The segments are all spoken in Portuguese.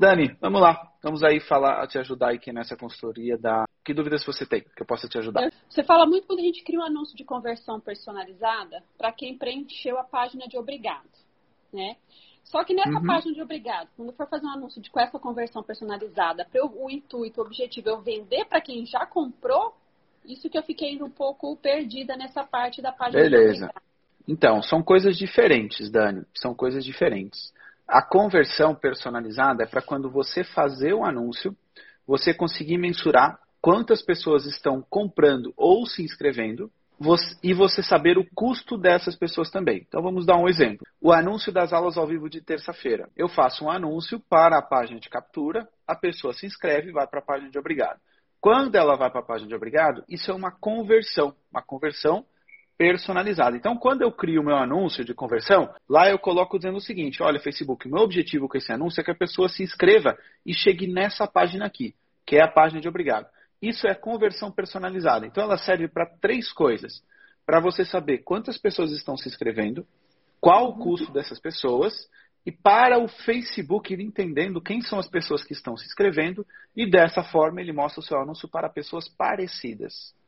Dani, vamos lá. Vamos aí falar, te ajudar aqui nessa consultoria da. Que dúvidas você tem que eu possa te ajudar? Você fala muito quando a gente cria um anúncio de conversão personalizada para quem preencheu a página de obrigado, né? Só que nessa uhum. página de obrigado, quando for fazer um anúncio de com essa conversão personalizada, para o intuito, o objetivo é eu vender para quem já comprou, isso que eu fiquei um pouco perdida nessa parte da página Beleza. de obrigado. Então, são coisas diferentes, Dani. São coisas diferentes. A conversão personalizada é para quando você fazer o anúncio, você conseguir mensurar quantas pessoas estão comprando ou se inscrevendo e você saber o custo dessas pessoas também. Então vamos dar um exemplo. O anúncio das aulas ao vivo de terça-feira. Eu faço um anúncio para a página de captura, a pessoa se inscreve e vai para a página de obrigado. Quando ela vai para a página de obrigado, isso é uma conversão, uma conversão personalizada. Então, quando eu crio o meu anúncio de conversão, lá eu coloco dizendo o seguinte: olha, Facebook, meu objetivo com esse anúncio é que a pessoa se inscreva e chegue nessa página aqui, que é a página de obrigado. Isso é conversão personalizada. Então, ela serve para três coisas: para você saber quantas pessoas estão se inscrevendo, qual o custo dessas pessoas, e para o Facebook ir entendendo quem são as pessoas que estão se inscrevendo, e dessa forma ele mostra o seu anúncio para pessoas parecidas.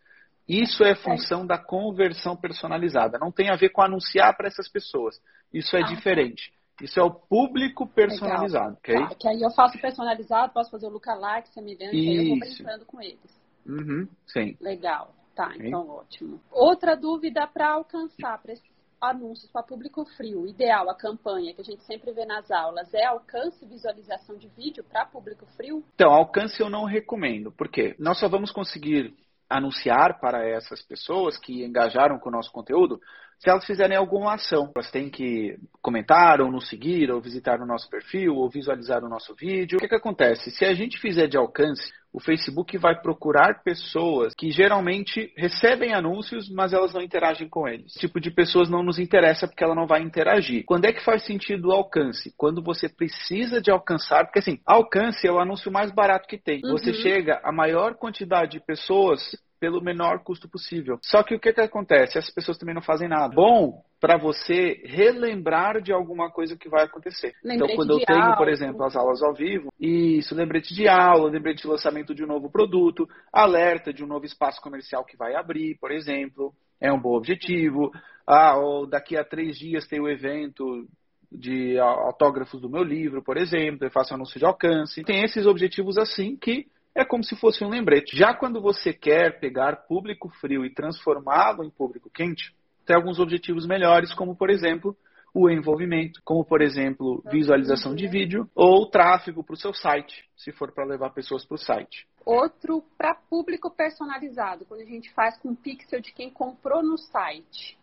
Isso é função da conversão personalizada. Não tem a ver com anunciar para essas pessoas. Isso é ah, tá. diferente. Isso é o público personalizado, Legal. ok? Tá, que aí eu faço personalizado, posso fazer o lookalike semelhante, Isso. aí eu vou brincando com eles. Uhum, sim. Legal. Tá, okay. então ótimo. Outra dúvida para alcançar, para esses anúncios para público frio, ideal, a campanha que a gente sempre vê nas aulas, é alcance e visualização de vídeo para público frio? Então, alcance eu não recomendo, porque nós só vamos conseguir anunciar para essas pessoas que engajaram com o nosso conteúdo se elas fizerem alguma ação. Elas têm que comentar, ou nos seguir, ou visitar o nosso perfil, ou visualizar o nosso vídeo. O que, que acontece? Se a gente fizer de alcance, o Facebook vai procurar pessoas que geralmente recebem anúncios, mas elas não interagem com eles. Esse tipo de pessoas não nos interessa porque ela não vai interagir. Quando é que faz sentido o alcance? Quando você precisa de alcançar, porque assim, alcance é o anúncio mais barato que tem. Uhum. Você chega a maior quantidade de pessoas pelo menor custo possível. Só que o que, que acontece? As pessoas também não fazem nada. Bom para você relembrar de alguma coisa que vai acontecer. Lembrete então, quando eu tenho, aula. por exemplo, as aulas ao vivo, isso, lembrete de aula, lembrete de lançamento de um novo produto, alerta de um novo espaço comercial que vai abrir, por exemplo, é um bom objetivo. Ah, ou daqui a três dias tem o evento de autógrafos do meu livro, por exemplo, eu faço anúncio de alcance. Tem esses objetivos assim que é como se fosse um lembrete. Já quando você quer pegar público frio e transformá-lo em público quente, tem alguns objetivos melhores, como por exemplo o envolvimento, como por exemplo visualização de vídeo ou tráfego para o seu site, se for para levar pessoas para o site. Outro para público personalizado, quando a gente faz com pixel de quem comprou no site.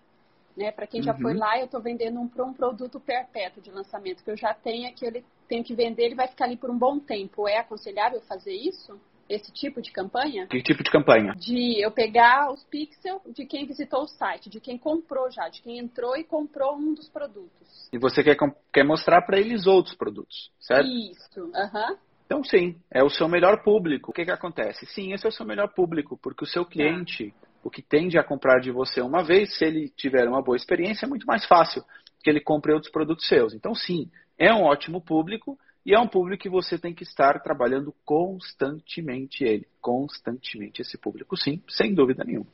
Né? Para quem já uhum. foi lá, eu estou vendendo um, um produto perpétuo de lançamento que eu já tenho aqui, ele tenho que vender, ele vai ficar ali por um bom tempo. É aconselhável fazer isso? Esse tipo de campanha? Que tipo de campanha? De eu pegar os pixels de quem visitou o site, de quem comprou já, de quem entrou e comprou um dos produtos. E você quer, quer mostrar para eles outros produtos, certo? Isso, aham. Uhum. Então, sim, é o seu melhor público. O que, que acontece? Sim, esse é o seu melhor público, porque o seu tá. cliente, o que tende a comprar de você uma vez, se ele tiver uma boa experiência, é muito mais fácil que ele compre outros produtos seus. Então, sim, é um ótimo público e é um público que você tem que estar trabalhando constantemente ele. Constantemente esse público, sim, sem dúvida nenhuma.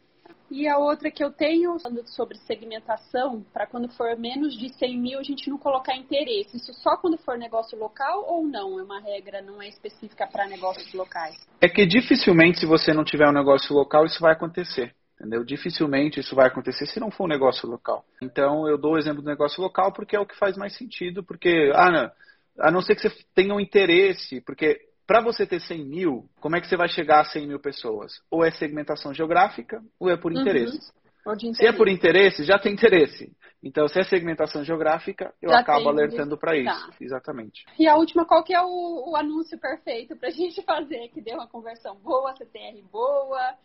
E a outra que eu tenho, falando sobre segmentação, para quando for menos de 100 mil, a gente não colocar interesse. Isso só quando for negócio local ou não? É uma regra, não é específica para negócios locais? É que dificilmente, se você não tiver um negócio local, isso vai acontecer. Entendeu? Dificilmente isso vai acontecer se não for um negócio local. Então, eu dou o exemplo do negócio local porque é o que faz mais sentido, porque, ah, não, a não ser que você tenha um interesse, porque para você ter 100 mil, como é que você vai chegar a 100 mil pessoas? Ou é segmentação geográfica, ou é por uhum. interesses. Se é por interesse, já tem interesse. Então, se é segmentação geográfica, eu já acabo alertando para isso. Tá. Exatamente. E a última, qual que é o, o anúncio perfeito para a gente fazer que dê uma conversão boa, CTR boa,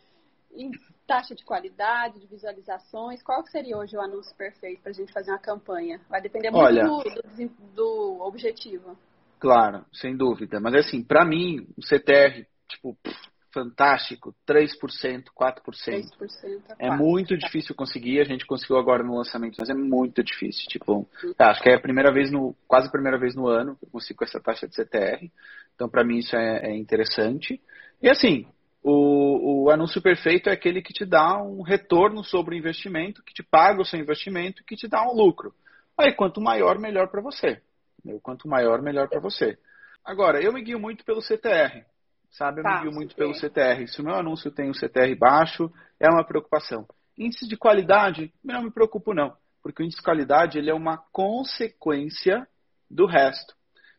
em taxa de qualidade, de visualizações, qual seria hoje o anúncio perfeito para a gente fazer uma campanha? Vai depender muito Olha, do, do, do, objetivo. Claro, sem dúvida. Mas assim, para mim, o CTR, tipo, fantástico, 3%, 4%. 3% é, é muito difícil conseguir, a gente conseguiu agora no lançamento, mas é muito difícil. Tipo, tá, acho que é a primeira vez no, quase a primeira vez no ano que eu consigo essa taxa de CTR. Então, para mim, isso é, é interessante. E assim, o, o, anúncio perfeito é aquele que te dá um retorno sobre o investimento, que te paga o seu investimento, que te dá um lucro. Aí, quanto maior, melhor para você. Quanto maior, melhor para você. Agora, eu me guio muito pelo CTR, sabe? Eu tá, me guio muito pelo CTR. Se o meu anúncio tem um CTR baixo, é uma preocupação. Índice de qualidade, não me preocupo não, porque o índice de qualidade ele é uma consequência do resto.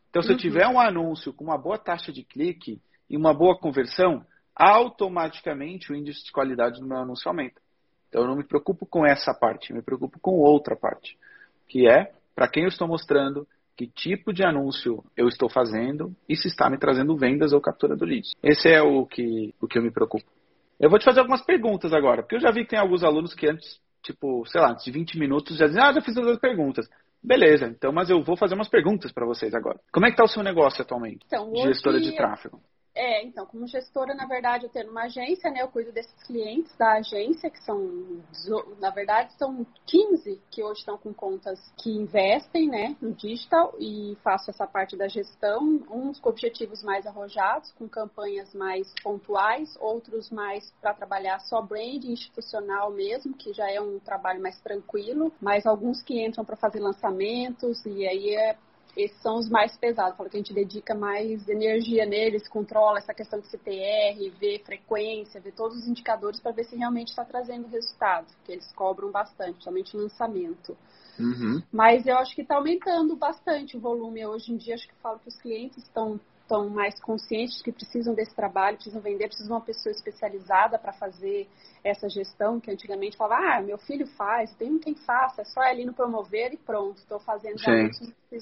Então, se uhum. eu tiver um anúncio com uma boa taxa de clique e uma boa conversão, automaticamente o índice de qualidade do meu anúncio aumenta. Então eu não me preocupo com essa parte, eu me preocupo com outra parte, que é para quem eu estou mostrando, que tipo de anúncio eu estou fazendo e se está me trazendo vendas ou captura do lead. Esse é o que, o que eu me preocupo. Eu vou te fazer algumas perguntas agora, porque eu já vi que tem alguns alunos que antes, tipo, sei lá, antes de 20 minutos já dizem, ah, já fiz todas as perguntas. Beleza, então, mas eu vou fazer umas perguntas para vocês agora. Como é que está o seu negócio atualmente? Então, de gestora de tráfego. É, então, como gestora, na verdade, eu tenho uma agência, né? Eu cuido desses clientes da agência, que são, na verdade, são 15 que hoje estão com contas que investem, né, no digital e faço essa parte da gestão, uns com objetivos mais arrojados, com campanhas mais pontuais, outros mais para trabalhar só brand institucional mesmo, que já é um trabalho mais tranquilo, mas alguns que entram para fazer lançamentos e aí é esses são os mais pesados. Falo que a gente dedica mais energia neles, controla essa questão de CTR, vê frequência, vê todos os indicadores para ver se realmente está trazendo resultado, porque eles cobram bastante, somente no lançamento. Uhum. Mas eu acho que está aumentando bastante o volume. Hoje em dia, acho que falo que os clientes estão estão mais conscientes que precisam desse trabalho, precisam vender, precisam de uma pessoa especializada para fazer essa gestão, que antigamente falava, ah, meu filho faz, tem quem faça, é só ali no promover e pronto, estou fazendo já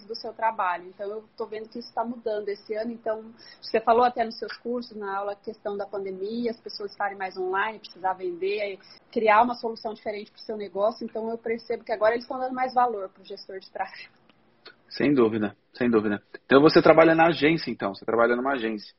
do seu trabalho. Então, eu estou vendo que isso está mudando esse ano. Então, você falou até nos seus cursos, na aula, questão da pandemia, as pessoas estarem mais online, precisar vender, criar uma solução diferente para o seu negócio. Então, eu percebo que agora eles estão dando mais valor para o gestor de tráfego. Sem dúvida, sem dúvida. Então você trabalha na agência, então, você trabalha numa agência.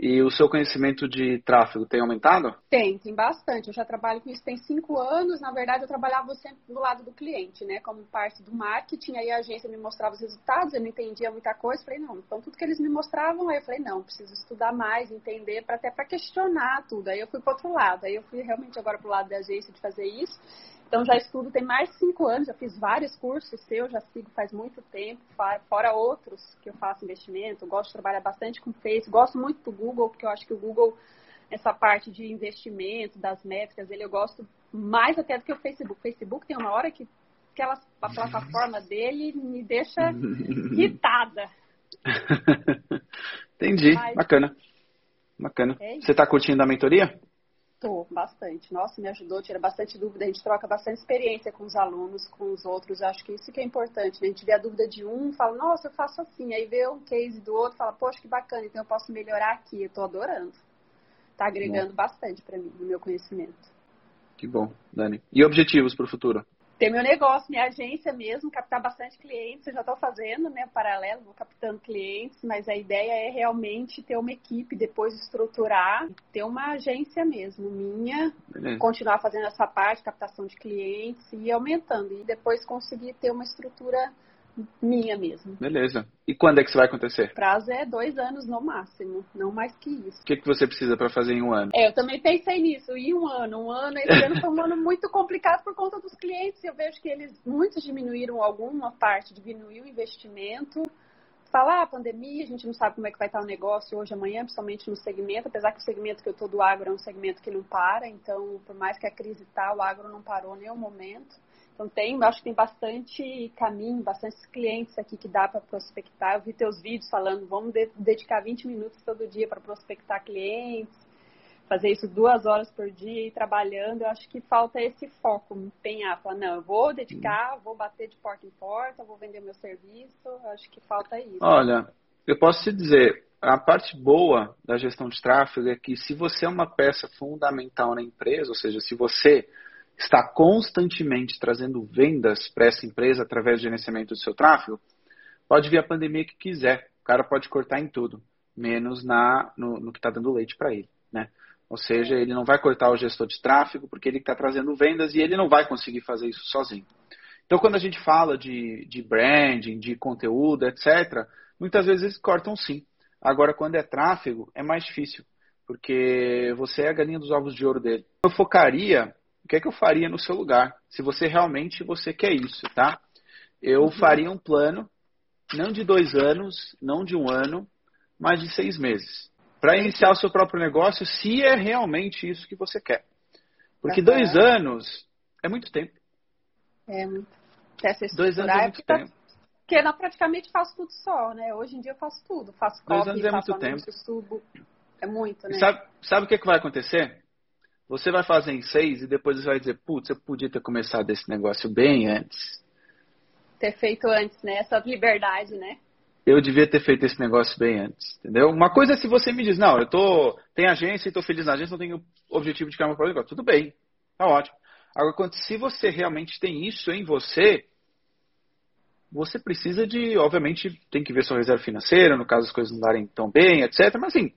E o seu conhecimento de tráfego tem aumentado? Tem, tem bastante. Eu já trabalho com isso tem cinco anos. Na verdade, eu trabalhava sempre do lado do cliente, né? Como parte do marketing. Aí a agência me mostrava os resultados, eu não entendia muita coisa. Falei, não, então tudo que eles me mostravam, aí eu falei, não, preciso estudar mais, entender, para até para questionar tudo. Aí eu fui para outro lado. Aí eu fui realmente agora para o lado da agência de fazer isso. Então já estudo tem mais de cinco anos, já fiz vários cursos seus, já sigo faz muito tempo, fora outros que eu faço investimento, gosto de trabalhar bastante com Facebook, gosto muito do Google, porque eu acho que o Google, essa parte de investimento, das métricas, ele eu gosto mais até do que o Facebook. O Facebook tem uma hora que aquela, a plataforma dele me deixa irritada. Entendi, Mas, bacana. Bacana. É Você está curtindo a mentoria? Tô, bastante. Nossa, me ajudou, tira bastante dúvida, a gente troca bastante experiência com os alunos, com os outros. Acho que isso que é importante, né? A gente vê a dúvida de um, fala, nossa, eu faço assim. Aí vê um case do outro, fala, poxa, que bacana, então eu posso melhorar aqui. Eu tô adorando. Tá agregando bom. bastante para mim, no meu conhecimento. Que bom, Dani. E objetivos para o futuro? Ter meu negócio, minha agência mesmo, captar bastante clientes. Eu já estou fazendo, né, paralelo, vou captando clientes, mas a ideia é realmente ter uma equipe, depois estruturar, ter uma agência mesmo, minha, Beleza. continuar fazendo essa parte, captação de clientes e aumentando. E depois conseguir ter uma estrutura minha mesmo. Beleza. E quando é que isso vai acontecer? O prazo é dois anos no máximo, não mais que isso. O que, que você precisa para fazer em um ano? É, eu também pensei nisso, em um ano. Um ano, esse ano foi um ano muito complicado por conta dos clientes. Eu vejo que eles, muitos diminuíram alguma parte, diminuiu o investimento. Falar ah, pandemia, a gente não sabe como é que vai estar o negócio hoje, amanhã, principalmente no segmento, apesar que o segmento que eu estou do agro é um segmento que não para, então, por mais que a crise está, o agro não parou em nenhum momento. Então tem, acho que tem bastante caminho, bastante clientes aqui que dá para prospectar. Eu vi teus vídeos falando, vamos de dedicar 20 minutos todo dia para prospectar clientes, fazer isso duas horas por dia e trabalhando. Eu acho que falta esse foco, empenhar, falar, não, eu vou dedicar, vou bater de porta em porta, vou vender meu serviço. Eu acho que falta isso. Olha, Eu posso te dizer, a parte boa da gestão de tráfego é que se você é uma peça fundamental na empresa, ou seja, se você está constantemente trazendo vendas para essa empresa através do gerenciamento do seu tráfego, pode vir a pandemia que quiser. O cara pode cortar em tudo, menos na, no, no que está dando leite para ele. Né? Ou seja, ele não vai cortar o gestor de tráfego porque ele está trazendo vendas e ele não vai conseguir fazer isso sozinho. Então, quando a gente fala de, de branding, de conteúdo, etc., muitas vezes eles cortam sim. Agora, quando é tráfego, é mais difícil, porque você é a galinha dos ovos de ouro dele. Eu focaria, o que é que eu faria no seu lugar? Se você realmente você quer isso, tá? Eu uhum. faria um plano, não de dois anos, não de um ano, mas de seis meses. Para iniciar o seu próprio negócio, se é realmente isso que você quer. Porque uhum. dois anos é muito tempo. É muito. Dois anos é muito tempo. Porque eu praticamente faço tudo só, né? Hoje em dia eu faço tudo. Faço copy, Dois anos é faço muito tempo. subo. É muito, né? sabe, sabe o que, que vai acontecer? Você vai fazer em seis e depois você vai dizer, putz, eu podia ter começado esse negócio bem antes. Ter feito antes, né? Essa liberdade, né? Eu devia ter feito esse negócio bem antes, entendeu? Uma coisa é se você me diz, não, eu tô, tenho agência e estou feliz na agência, não tenho objetivo de criar meu próprio negócio. Tudo bem, tá ótimo. Agora, se você realmente tem isso em você, você precisa de, obviamente, tem que ver sua reserva financeira, no caso as coisas não darem tão bem, etc. Mas assim,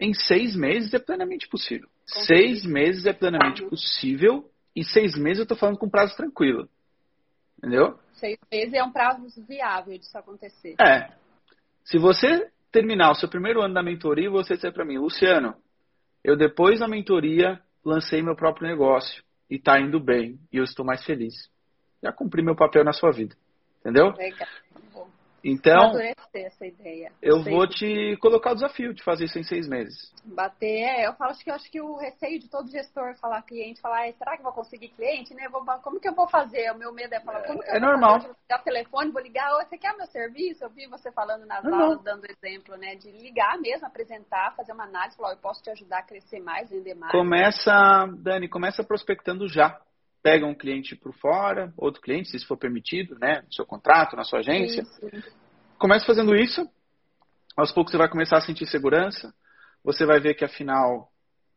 em seis meses é plenamente possível. Seis meses é plenamente possível e seis meses eu estou falando com prazo tranquilo. Entendeu? Seis meses é um prazo viável disso acontecer. É. Se você terminar o seu primeiro ano da mentoria, você disser para mim, Luciano, eu depois da mentoria lancei meu próprio negócio e está indo bem e eu estou mais feliz. Já cumpri meu papel na sua vida. Entendeu? Legal. Então, essa ideia. eu Sei. vou te colocar o desafio de fazer isso em seis meses. Bater, é, eu falo acho que eu acho que o receio de todo gestor falar cliente, falar, será que vou conseguir cliente, né? Vou, como que eu vou fazer? O meu medo é falar, como que eu é vou normal. Fazer? Vou ligar o telefone, vou ligar, oh, você quer meu serviço? Eu vi você falando nas não, aulas, dando exemplo, né? De ligar mesmo, apresentar, fazer uma análise, falar, eu posso te ajudar a crescer mais, vender mais. Começa, Dani, começa prospectando já pega um cliente por fora, outro cliente, se isso for permitido, né, no seu contrato, na sua agência. Isso. Comece fazendo isso, aos poucos você vai começar a sentir segurança, você vai ver que afinal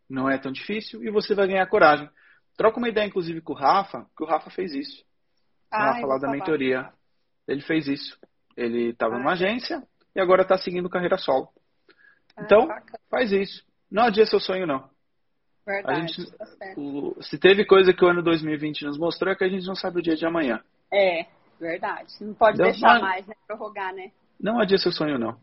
não é tão difícil e você vai ganhar coragem. Troca uma ideia, inclusive, com o Rafa, que o Rafa fez isso. Ah, Rafa lá da mentoria. Ele fez isso. Ele estava ah, numa agência e agora está seguindo carreira solo. Ah, então, faz isso. Não adia seu sonho, não. Verdade, gente, tá o, se teve coisa que o ano 2020 nos mostrou é que a gente não sabe o dia de amanhã. É, verdade. Não pode Deu deixar mais, né? Prorrogar, né? Não adia seu sonho, não.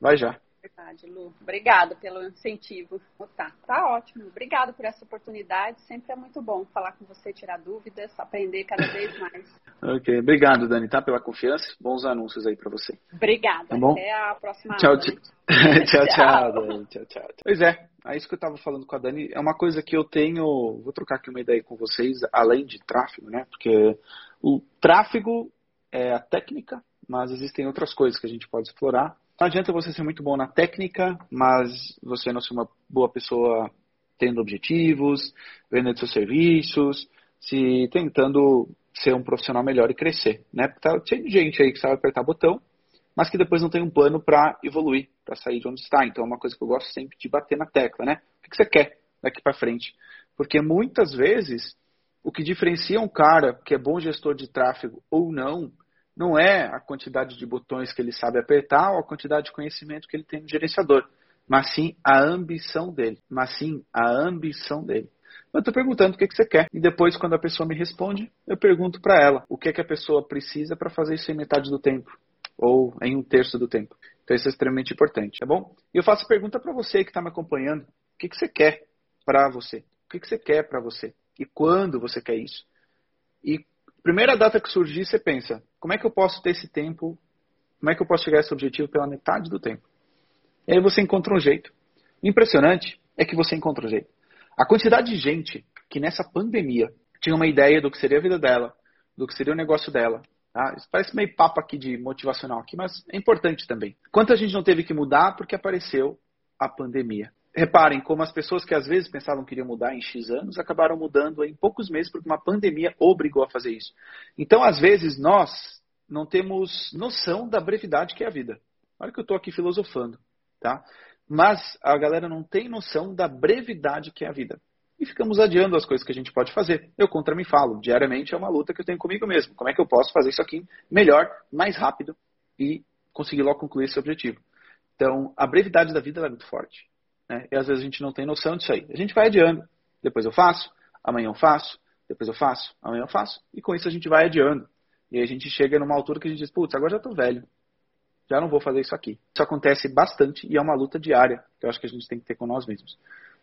Vai já. Verdade, Lu. Obrigada pelo incentivo. Tá, tá ótimo. Obrigada por essa oportunidade. Sempre é muito bom falar com você, tirar dúvidas, aprender cada vez mais. ok. Obrigado, Dani, tá? Pela confiança. Bons anúncios aí para você. Obrigada. Tá bom? Até a próxima tchau, aula. tchau, tchau, Dani. Tchau, tchau. Pois é. É isso que eu estava falando com a Dani. É uma coisa que eu tenho. Vou trocar aqui uma ideia com vocês, além de tráfego, né? Porque o tráfego é a técnica, mas existem outras coisas que a gente pode explorar. Não adianta você ser muito bom na técnica, mas você não ser uma boa pessoa tendo objetivos, vendendo seus serviços, se tentando ser um profissional melhor e crescer, né? Porque tá de gente aí que sabe apertar botão, mas que depois não tem um plano para evoluir, para sair de onde está. Então é uma coisa que eu gosto sempre de bater na tecla, né? O que você quer daqui para frente? Porque muitas vezes o que diferencia um cara que é bom gestor de tráfego ou não não é a quantidade de botões que ele sabe apertar ou a quantidade de conhecimento que ele tem no gerenciador, mas sim a ambição dele. Mas sim a ambição dele. Eu estou perguntando o que, que você quer. E depois, quando a pessoa me responde, eu pergunto para ela o que, que a pessoa precisa para fazer isso em metade do tempo. Ou em um terço do tempo. Então isso é extremamente importante, tá bom? E eu faço pergunta para você que está me acompanhando. O que, que você quer para você? O que, que você quer para você? E quando você quer isso? E primeira data que surgir, você pensa, como é que eu posso ter esse tempo? Como é que eu posso chegar a esse objetivo pela metade do tempo? E aí você encontra um jeito. Impressionante é que você encontra um jeito. A quantidade de gente que nessa pandemia tinha uma ideia do que seria a vida dela, do que seria o negócio dela. Tá? Isso parece meio papo aqui de motivacional aqui, mas é importante também. Quanta gente não teve que mudar porque apareceu a pandemia? Reparem como as pessoas que às vezes pensavam que iriam mudar em X anos acabaram mudando em poucos meses porque uma pandemia obrigou a fazer isso. Então, às vezes, nós não temos noção da brevidade que é a vida. Olha que eu estou aqui filosofando, tá? Mas a galera não tem noção da brevidade que é a vida. E ficamos adiando as coisas que a gente pode fazer. Eu contra mim falo, diariamente é uma luta que eu tenho comigo mesmo. Como é que eu posso fazer isso aqui melhor, mais rápido e conseguir logo concluir esse objetivo? Então, a brevidade da vida é muito forte. Né? E às vezes a gente não tem noção disso aí. A gente vai adiando. Depois eu faço, amanhã eu faço, depois eu faço, amanhã eu faço. E com isso a gente vai adiando. E aí a gente chega numa altura que a gente diz, putz, agora já estou velho já não vou fazer isso aqui. Isso acontece bastante e é uma luta diária que eu acho que a gente tem que ter com nós mesmos.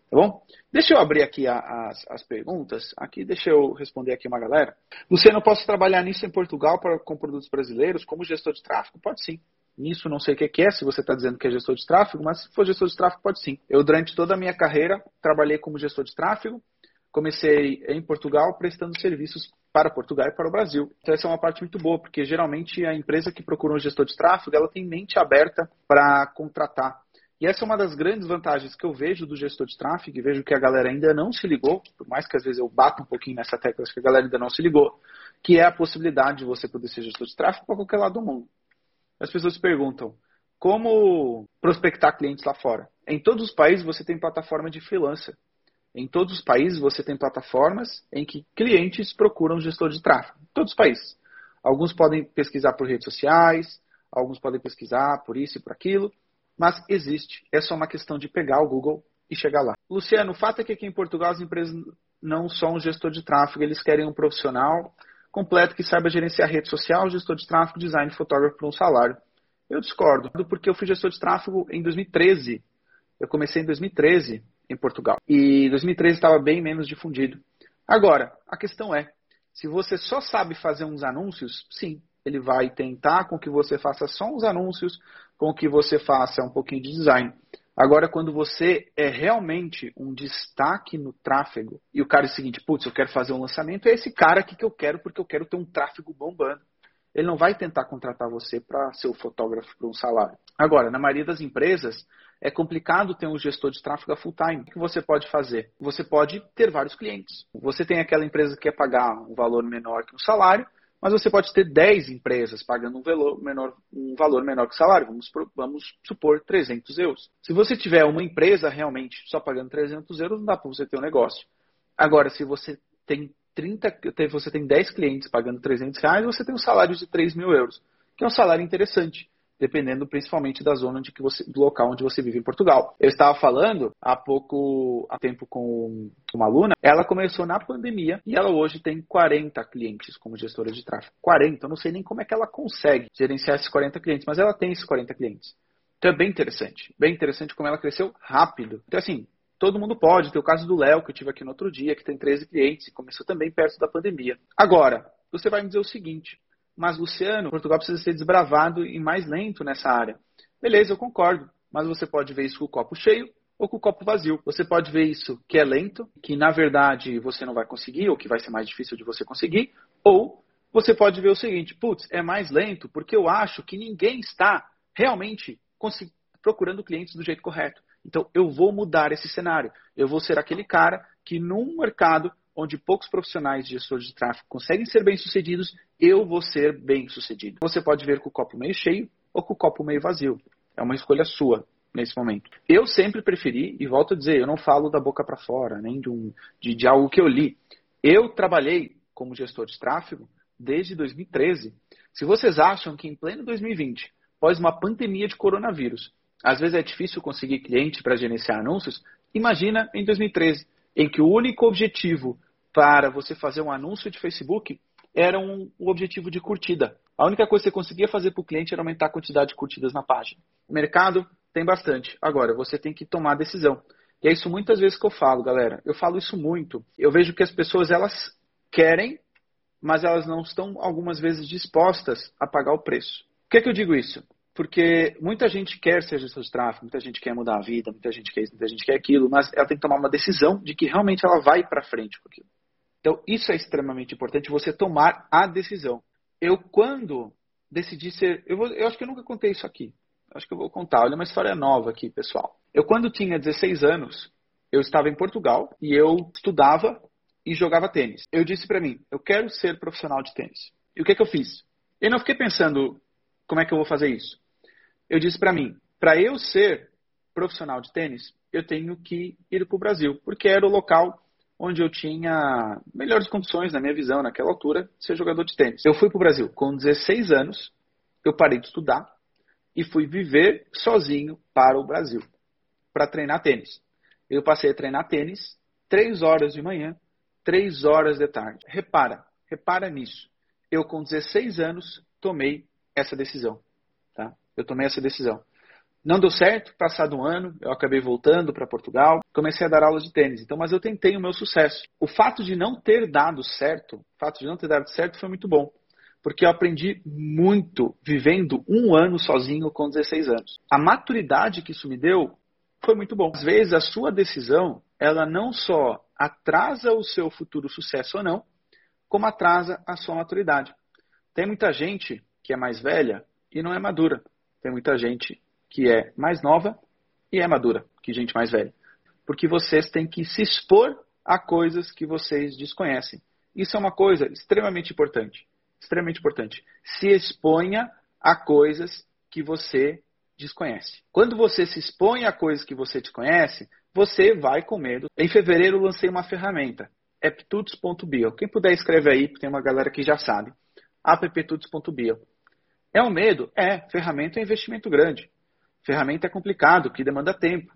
Tá bom? Deixa eu abrir aqui as, as perguntas. Aqui, deixa eu responder aqui uma galera. Luciano, posso trabalhar nisso em Portugal para, com produtos brasileiros como gestor de tráfego? Pode sim. Nisso não sei o que é, se você está dizendo que é gestor de tráfego, mas se for gestor de tráfego, pode sim. Eu, durante toda a minha carreira, trabalhei como gestor de tráfego. Comecei em Portugal prestando serviços para Portugal e para o Brasil. Então essa é uma parte muito boa, porque geralmente a empresa que procura um gestor de tráfego, ela tem mente aberta para contratar. E essa é uma das grandes vantagens que eu vejo do gestor de tráfego, e vejo que a galera ainda não se ligou, por mais que às vezes eu bato um pouquinho nessa tecla, acho que a galera ainda não se ligou, que é a possibilidade de você poder ser gestor de tráfego para qualquer lado do mundo. As pessoas perguntam, como prospectar clientes lá fora? Em todos os países você tem plataforma de freelancer. Em todos os países você tem plataformas em que clientes procuram gestor de tráfego. Em todos os países. Alguns podem pesquisar por redes sociais, alguns podem pesquisar por isso e por aquilo, mas existe. É só uma questão de pegar o Google e chegar lá. Luciano, o fato é que aqui em Portugal as empresas não são um gestor de tráfego, eles querem um profissional completo que saiba gerenciar rede social, gestor de tráfego, design, fotógrafo por um salário. Eu discordo, porque eu fui gestor de tráfego em 2013. Eu comecei em 2013 em Portugal. E 2013 estava bem menos difundido. Agora, a questão é, se você só sabe fazer uns anúncios, sim, ele vai tentar com que você faça só uns anúncios, com que você faça um pouquinho de design. Agora, quando você é realmente um destaque no tráfego, e o cara é o seguinte, putz, eu quero fazer um lançamento, é esse cara aqui que eu quero, porque eu quero ter um tráfego bombando. Ele não vai tentar contratar você para ser o fotógrafo por um salário. Agora, na maioria das empresas, é complicado ter um gestor de tráfego full time. O que você pode fazer? Você pode ter vários clientes. Você tem aquela empresa que quer pagar um valor menor que o salário, mas você pode ter 10 empresas pagando um valor menor, um valor menor que o salário. Vamos, vamos supor 300 euros. Se você tiver uma empresa realmente só pagando 300 euros, não dá para você ter um negócio. Agora, se você tem 30, você tem 10 clientes pagando 300 reais, você tem um salário de 3 mil euros, que é um salário interessante dependendo principalmente da zona de que você, do local onde você vive em Portugal. Eu estava falando há pouco há tempo com uma aluna, ela começou na pandemia e ela hoje tem 40 clientes como gestora de tráfego. 40, eu não sei nem como é que ela consegue gerenciar esses 40 clientes, mas ela tem esses 40 clientes. Então é bem interessante, bem interessante como ela cresceu rápido. Então assim, todo mundo pode. Tem o caso do Léo, que eu tive aqui no outro dia, que tem 13 clientes e começou também perto da pandemia. Agora, você vai me dizer o seguinte: mas Luciano, Portugal precisa ser desbravado e mais lento nessa área. Beleza, eu concordo, mas você pode ver isso com o copo cheio ou com o copo vazio. Você pode ver isso que é lento, que na verdade você não vai conseguir, ou que vai ser mais difícil de você conseguir, ou você pode ver o seguinte, putz, é mais lento porque eu acho que ninguém está realmente procurando clientes do jeito correto. Então eu vou mudar esse cenário. Eu vou ser aquele cara que num mercado onde poucos profissionais de gestores de tráfego conseguem ser bem-sucedidos, eu vou ser bem-sucedido. Você pode ver com o copo meio cheio ou com o copo meio vazio. É uma escolha sua nesse momento. Eu sempre preferi, e volto a dizer, eu não falo da boca para fora, nem de, um, de, de algo que eu li. Eu trabalhei como gestor de tráfego desde 2013. Se vocês acham que em pleno 2020, após uma pandemia de coronavírus, às vezes é difícil conseguir cliente para gerenciar anúncios, imagina em 2013, em que o único objetivo para você fazer um anúncio de Facebook era um, um objetivo de curtida. A única coisa que você conseguia fazer para o cliente era aumentar a quantidade de curtidas na página. O mercado tem bastante. Agora, você tem que tomar a decisão. E é isso muitas vezes que eu falo, galera. Eu falo isso muito. Eu vejo que as pessoas, elas querem, mas elas não estão, algumas vezes, dispostas a pagar o preço. Por que, que eu digo isso? Porque muita gente quer ser gestor de tráfego, muita gente quer mudar a vida, muita gente quer isso, muita gente quer aquilo, mas ela tem que tomar uma decisão de que realmente ela vai para frente com aquilo. Então, isso é extremamente importante, você tomar a decisão. Eu, quando decidi ser. Eu, vou, eu acho que eu nunca contei isso aqui. Acho que eu vou contar. Olha, uma história nova aqui, pessoal. Eu, quando tinha 16 anos, eu estava em Portugal e eu estudava e jogava tênis. Eu disse para mim, eu quero ser profissional de tênis. E o que, é que eu fiz? Eu não fiquei pensando como é que eu vou fazer isso. eu disse para mim, para eu ser profissional de tênis, eu tenho que ir para o Brasil, porque era o local onde eu tinha melhores condições, na minha visão, naquela altura, de ser jogador de tênis. Eu fui para o Brasil com 16 anos, eu parei de estudar e fui viver sozinho para o Brasil, para treinar tênis. Eu passei a treinar tênis três horas de manhã, três horas de tarde. Repara, repara nisso. Eu, com 16 anos, tomei essa decisão. Tá? Eu tomei essa decisão. Não deu certo, passado um ano, eu acabei voltando para Portugal, comecei a dar aulas de tênis. Então, mas eu tentei o meu sucesso. O fato de não ter dado certo, o fato de não ter dado certo foi muito bom, porque eu aprendi muito vivendo um ano sozinho com 16 anos. A maturidade que isso me deu foi muito bom. Às vezes a sua decisão, ela não só atrasa o seu futuro sucesso ou não, como atrasa a sua maturidade. Tem muita gente que é mais velha e não é madura. Tem muita gente que é mais nova e é madura que gente mais velha. Porque vocês têm que se expor a coisas que vocês desconhecem. Isso é uma coisa extremamente importante. Extremamente importante. Se exponha a coisas que você desconhece. Quando você se expõe a coisas que você desconhece, você vai com medo. Em fevereiro lancei uma ferramenta, aptitudes.bio. Quem puder escrever aí, tem uma galera que já sabe. apptudes.bio. É um medo? É. Ferramenta é investimento grande. Ferramenta é complicado, que demanda tempo.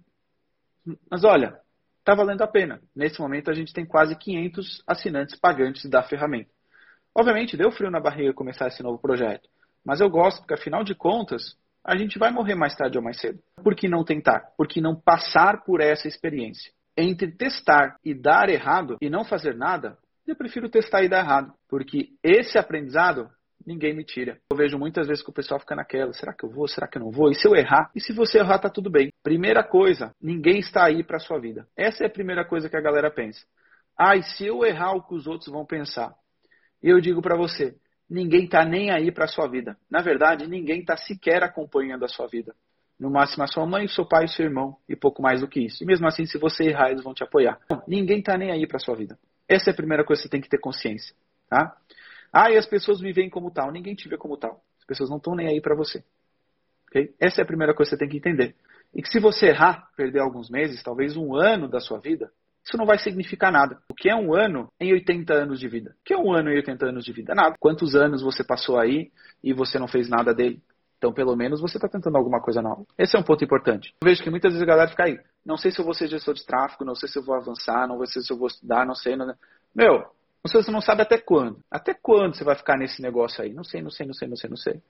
Mas olha, está valendo a pena. Nesse momento a gente tem quase 500 assinantes pagantes da ferramenta. Obviamente deu frio na barriga começar esse novo projeto, mas eu gosto porque afinal de contas a gente vai morrer mais tarde ou mais cedo. Por que não tentar? Por que não passar por essa experiência? Entre testar e dar errado e não fazer nada, eu prefiro testar e dar errado, porque esse aprendizado ninguém me tira. Eu vejo muitas vezes que o pessoal fica naquela, será que eu vou, será que eu não vou? E se eu errar? E se você errar, tá tudo bem. Primeira coisa, ninguém está aí para sua vida. Essa é a primeira coisa que a galera pensa. Ah, e se eu errar o que os outros vão pensar? E eu digo para você, ninguém está nem aí para sua vida. Na verdade, ninguém está sequer acompanhando a sua vida. No máximo a sua mãe, seu pai e seu irmão, e pouco mais do que isso. E mesmo assim, se você errar, eles vão te apoiar. ninguém está nem aí para sua vida. Essa é a primeira coisa que você tem que ter consciência. Tá? Ah, e as pessoas me veem como tal. Ninguém te vê como tal. As pessoas não estão nem aí para você. Okay? Essa é a primeira coisa que você tem que entender. E que se você errar, perder alguns meses, talvez um ano da sua vida, isso não vai significar nada. O que é um ano em 80 anos de vida? O que é um ano em 80 anos de vida? Nada. Quantos anos você passou aí e você não fez nada dele? Então, pelo menos, você está tentando alguma coisa nova. Esse é um ponto importante. Eu vejo que muitas vezes a galera fica aí. Não sei se eu vou ser gestor de tráfego, não sei se eu vou avançar, não sei se eu vou estudar, não sei. Não... Meu, você não sabe até quando. Até quando você vai ficar nesse negócio aí? Não sei, não sei, não sei, não sei, não sei.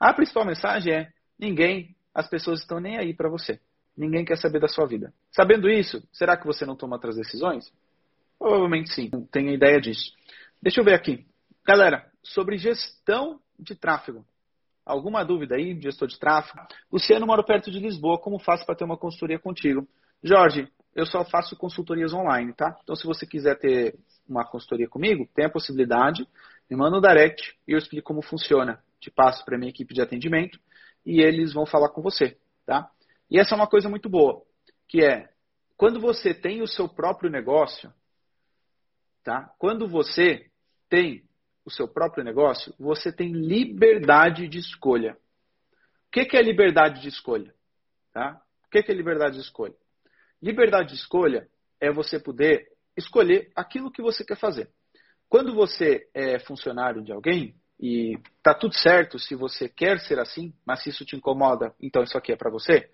A principal mensagem é: ninguém, as pessoas estão nem aí para você. Ninguém quer saber da sua vida. Sabendo isso, será que você não toma outras decisões? Provavelmente sim. Não tenho ideia disso. Deixa eu ver aqui. Galera, sobre gestão de tráfego. Alguma dúvida aí, gestor de tráfego? Luciano mora perto de Lisboa. Como faço para ter uma consultoria contigo? Jorge, eu só faço consultorias online, tá? Então, se você quiser ter uma consultoria comigo, tem a possibilidade, me manda um direct e eu explico como funciona. Te passo para minha equipe de atendimento e eles vão falar com você, tá? E essa é uma coisa muito boa, que é quando você tem o seu próprio negócio, tá? Quando você tem o seu próprio negócio, você tem liberdade de escolha. O que é liberdade de escolha? Tá? O que é liberdade de escolha? Liberdade de escolha é você poder escolher aquilo que você quer fazer. Quando você é funcionário de alguém e tá tudo certo se você quer ser assim, mas se isso te incomoda, então isso aqui é para você.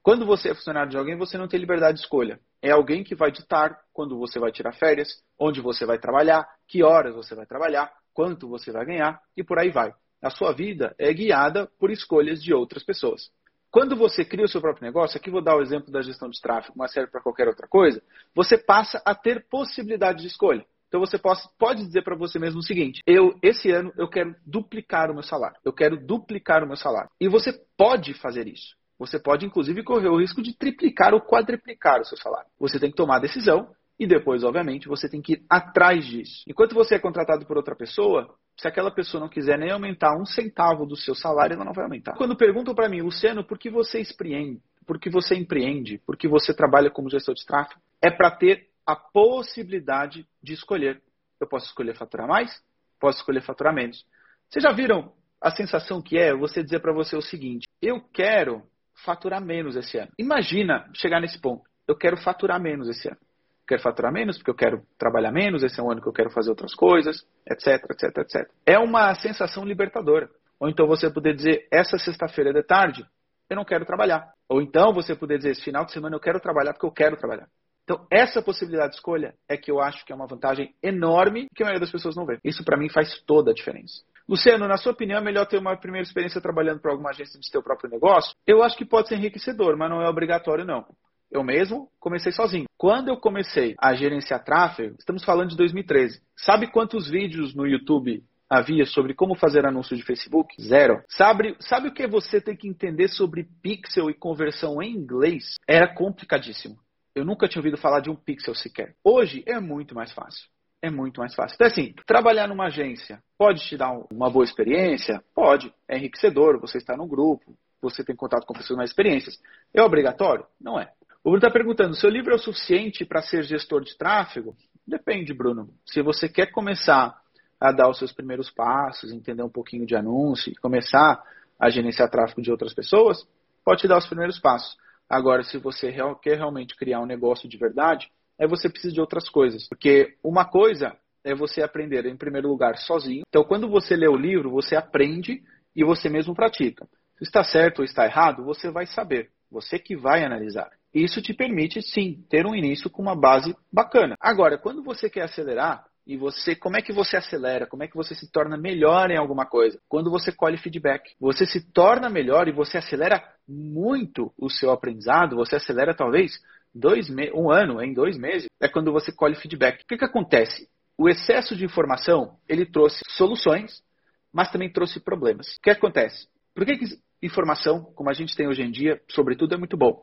Quando você é funcionário de alguém, você não tem liberdade de escolha. É alguém que vai ditar quando você vai tirar férias, onde você vai trabalhar, que horas você vai trabalhar, quanto você vai ganhar e por aí vai. A sua vida é guiada por escolhas de outras pessoas. Quando você cria o seu próprio negócio, aqui vou dar o exemplo da gestão de tráfego, mas serve para qualquer outra coisa, você passa a ter possibilidade de escolha. Então você pode dizer para você mesmo o seguinte: eu esse ano eu quero duplicar o meu salário. Eu quero duplicar o meu salário. E você pode fazer isso. Você pode inclusive correr o risco de triplicar ou quadriplicar o seu salário. Você tem que tomar a decisão e depois, obviamente, você tem que ir atrás disso. Enquanto você é contratado por outra pessoa, se aquela pessoa não quiser nem aumentar um centavo do seu salário, ela não vai aumentar. Quando perguntam para mim, Luciano, por que você empreende? Por que você empreende? Por que você trabalha como gestor de tráfego? É para ter a possibilidade de escolher. Eu posso escolher faturar mais, posso escolher faturar menos. Vocês já viram a sensação que é você dizer para você o seguinte: eu quero faturar menos esse ano. Imagina chegar nesse ponto. Eu quero faturar menos esse ano. Quero faturar menos porque eu quero trabalhar menos, esse é um ano que eu quero fazer outras coisas, etc, etc, etc. É uma sensação libertadora. Ou então você poder dizer, essa sexta-feira de tarde, eu não quero trabalhar. Ou então você poder dizer, esse final de semana eu quero trabalhar porque eu quero trabalhar. Então, essa possibilidade de escolha é que eu acho que é uma vantagem enorme que a maioria das pessoas não vê. Isso, para mim, faz toda a diferença. Luciano, na sua opinião, é melhor ter uma primeira experiência trabalhando para alguma agência de seu próprio negócio? Eu acho que pode ser enriquecedor, mas não é obrigatório, não. Eu mesmo comecei sozinho. Quando eu comecei a gerenciar tráfego, estamos falando de 2013. Sabe quantos vídeos no YouTube havia sobre como fazer anúncio de Facebook? Zero. Sabe, sabe o que você tem que entender sobre pixel e conversão em inglês? Era complicadíssimo. Eu nunca tinha ouvido falar de um pixel sequer. Hoje é muito mais fácil. É muito mais fácil. Então, assim, trabalhar numa agência pode te dar uma boa experiência? Pode. É enriquecedor, você está no grupo, você tem contato com pessoas mais experiências. É obrigatório? Não é. Bruno está perguntando: seu livro é o suficiente para ser gestor de tráfego? Depende, Bruno. Se você quer começar a dar os seus primeiros passos, entender um pouquinho de anúncio e começar a gerenciar tráfego de outras pessoas, pode te dar os primeiros passos. Agora, se você quer realmente criar um negócio de verdade, é você precisa de outras coisas. Porque uma coisa é você aprender, em primeiro lugar, sozinho. Então, quando você lê o livro, você aprende e você mesmo pratica. Se está certo ou está errado, você vai saber. Você que vai analisar. Isso te permite, sim, ter um início com uma base bacana. Agora, quando você quer acelerar, e você, como é que você acelera? Como é que você se torna melhor em alguma coisa? Quando você colhe feedback. Você se torna melhor e você acelera muito o seu aprendizado. Você acelera talvez dois um ano, em dois meses. É quando você colhe feedback. O que, que acontece? O excesso de informação ele trouxe soluções, mas também trouxe problemas. O que acontece? Por que, que informação, como a gente tem hoje em dia, sobretudo, é muito bom?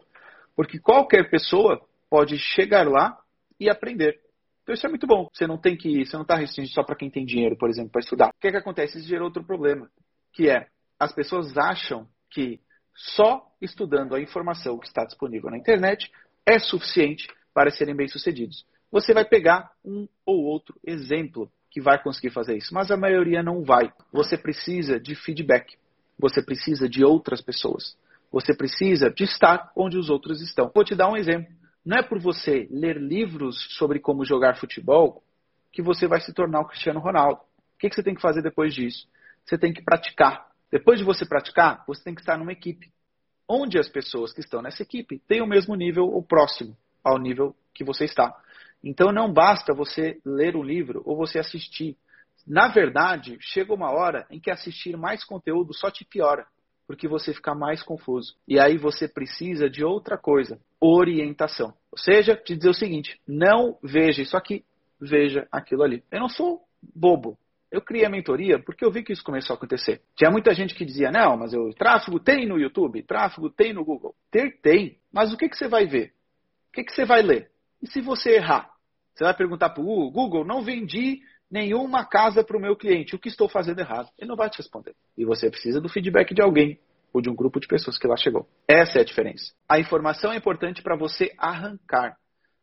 Porque qualquer pessoa pode chegar lá e aprender. Então isso é muito bom. Você não tem que, você não está restringido só para quem tem dinheiro, por exemplo, para estudar. O que, é que acontece? Isso gera outro problema, que é as pessoas acham que só estudando a informação que está disponível na internet é suficiente para serem bem-sucedidos. Você vai pegar um ou outro exemplo que vai conseguir fazer isso, mas a maioria não vai. Você precisa de feedback. Você precisa de outras pessoas. Você precisa de estar onde os outros estão. Vou te dar um exemplo. Não é por você ler livros sobre como jogar futebol que você vai se tornar o Cristiano Ronaldo. O que, você tem que fazer depois disso? Você tem que praticar. Depois de você praticar, você tem que estar numa equipe. Onde as pessoas que estão nessa equipe têm o mesmo nível ou próximo ao nível que você está. Então não basta você ler um livro ou você assistir. Na verdade, chega uma hora em que assistir mais conteúdo só te piora porque você fica mais confuso. E aí você precisa de outra coisa, orientação. Ou seja, te dizer o seguinte: não veja isso aqui, veja aquilo ali. Eu não sou bobo. Eu criei a mentoria porque eu vi que isso começou a acontecer. Tinha muita gente que dizia: não, mas o tráfego tem no YouTube, tráfego tem no Google. Ter tem, mas o que, que você vai ver? O que, que você vai ler? E se você errar? Você vai perguntar para o Google, não vendi nenhuma casa para o meu cliente. O que estou fazendo errado? Ele não vai te responder. E você precisa do feedback de alguém ou de um grupo de pessoas que lá chegou. Essa é a diferença. A informação é importante para você arrancar,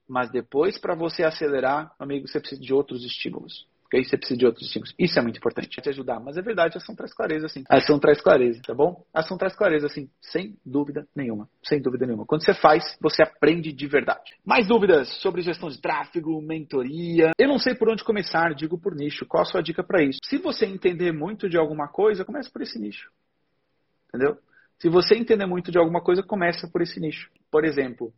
mas depois para você acelerar, amigo, você precisa de outros estímulos. Okay? Você precisa de outros estímulos. Isso é muito importante. Te ajudar. Mas é verdade, ação traz clareza, sim. Ação traz clareza, tá bom? Ação traz clareza, sim. Sem dúvida nenhuma. Sem dúvida nenhuma. Quando você faz, você aprende de verdade. Mais dúvidas sobre gestão de tráfego, mentoria? Eu não sei por onde começar, digo por nicho. Qual a sua dica para isso? Se você entender muito de alguma coisa, comece por esse nicho. Entendeu? Se você entender muito de alguma coisa, começa por esse nicho. Por exemplo,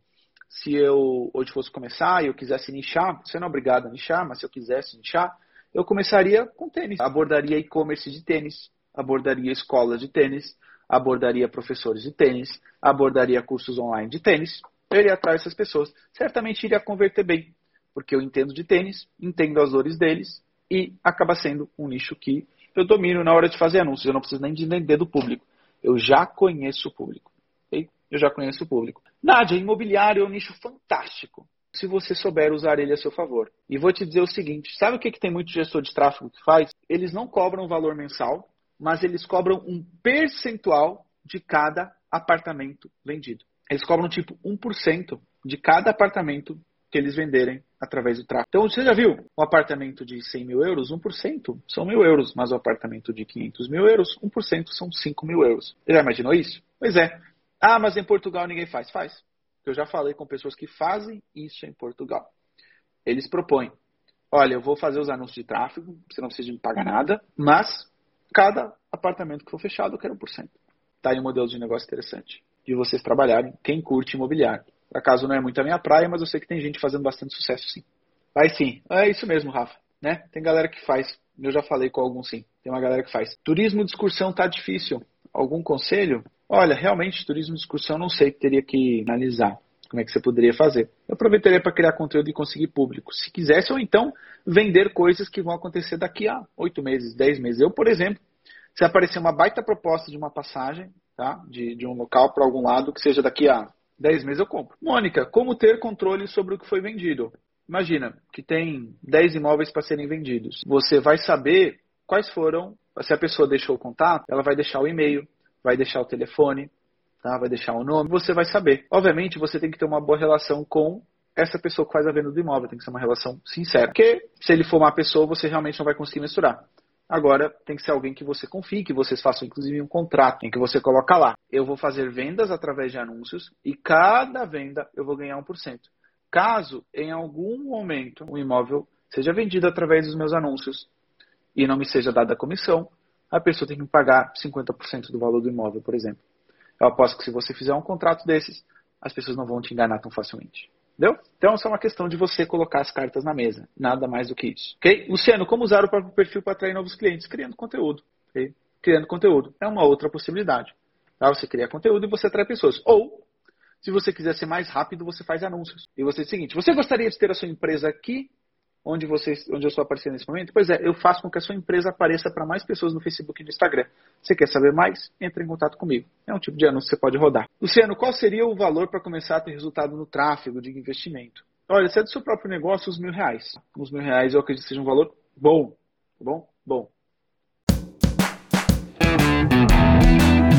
se eu hoje fosse começar e eu quisesse nichar, você não é obrigado a nichar, mas se eu quisesse nichar, eu começaria com tênis. Abordaria e-commerce de tênis, abordaria escolas de tênis, abordaria professores de tênis, abordaria cursos online de tênis. Eu iria atrás dessas pessoas. Certamente iria converter bem, porque eu entendo de tênis, entendo as dores deles e acaba sendo um nicho que eu domino na hora de fazer anúncios. Eu não preciso nem de entender do público. Eu já conheço o público. Eu já conheço o público. Nádia, imobiliário é um nicho fantástico se você souber usar ele a seu favor. E vou te dizer o seguinte: sabe o que, que tem muito gestor de tráfego que faz? Eles não cobram valor mensal, mas eles cobram um percentual de cada apartamento vendido. Eles cobram tipo 1% de cada apartamento que eles venderem através do tráfego. Então, você já viu um apartamento de 100 mil euros, 1% são mil euros, mas o um apartamento de 500 mil euros, 1% são 5 mil euros. Já imaginou isso? Pois é. Ah, mas em Portugal ninguém faz. Faz. Eu já falei com pessoas que fazem isso em Portugal. Eles propõem, olha, eu vou fazer os anúncios de tráfego, você não precisa me pagar nada, mas cada apartamento que for fechado eu quero 1%. Tá aí um modelo de negócio interessante de vocês trabalharem, quem curte imobiliário. Por acaso não é muito a minha praia, mas eu sei que tem gente fazendo bastante sucesso sim. Vai sim. É isso mesmo, Rafa. Né? Tem galera que faz. Eu já falei com algum sim. Tem uma galera que faz. Turismo de excursão tá difícil. Algum conselho? Olha, realmente, turismo de excursão não sei, teria que analisar como é que você poderia fazer. Eu aproveitaria para criar conteúdo e conseguir público. Se quisesse, ou então vender coisas que vão acontecer daqui a oito meses, dez meses. Eu, por exemplo, se aparecer uma baita proposta de uma passagem, tá? de, de um local para algum lado, que seja daqui a 10 meses eu compro. Mônica, como ter controle sobre o que foi vendido? Imagina que tem 10 imóveis para serem vendidos. Você vai saber quais foram. Se a pessoa deixou o contato, ela vai deixar o e-mail, vai deixar o telefone, tá? vai deixar o nome. Você vai saber. Obviamente, você tem que ter uma boa relação com essa pessoa que faz a venda do imóvel. Tem que ser uma relação sincera. Porque se ele for uma pessoa, você realmente não vai conseguir mensurar. Agora tem que ser alguém que você confie, que vocês façam inclusive um contrato em que você coloca lá. Eu vou fazer vendas através de anúncios e cada venda eu vou ganhar 1%. Caso em algum momento o imóvel seja vendido através dos meus anúncios e não me seja dada a comissão, a pessoa tem que pagar 50% do valor do imóvel, por exemplo. Eu aposto que se você fizer um contrato desses, as pessoas não vão te enganar tão facilmente. Entendeu? Então, é uma questão de você colocar as cartas na mesa. Nada mais do que isso. Ok? Luciano, como usar o próprio perfil para atrair novos clientes? Criando conteúdo. Okay? Criando conteúdo. É uma outra possibilidade. Tá? Você cria conteúdo e você atrai pessoas. Ou, se você quiser ser mais rápido, você faz anúncios. E você diz o seguinte: você gostaria de ter a sua empresa aqui onde, você, onde eu estou aparecendo nesse momento? Pois é, eu faço com que a sua empresa apareça para mais pessoas no Facebook e no Instagram. Você quer saber mais? Entre em contato comigo. É um tipo de anúncio que você pode rodar. Luciano, qual seria o valor para começar a ter resultado no tráfego de investimento? Olha, se é do seu próprio negócio, os mil reais. Os mil reais eu acredito que seja um valor bom. Tá bom? Bom.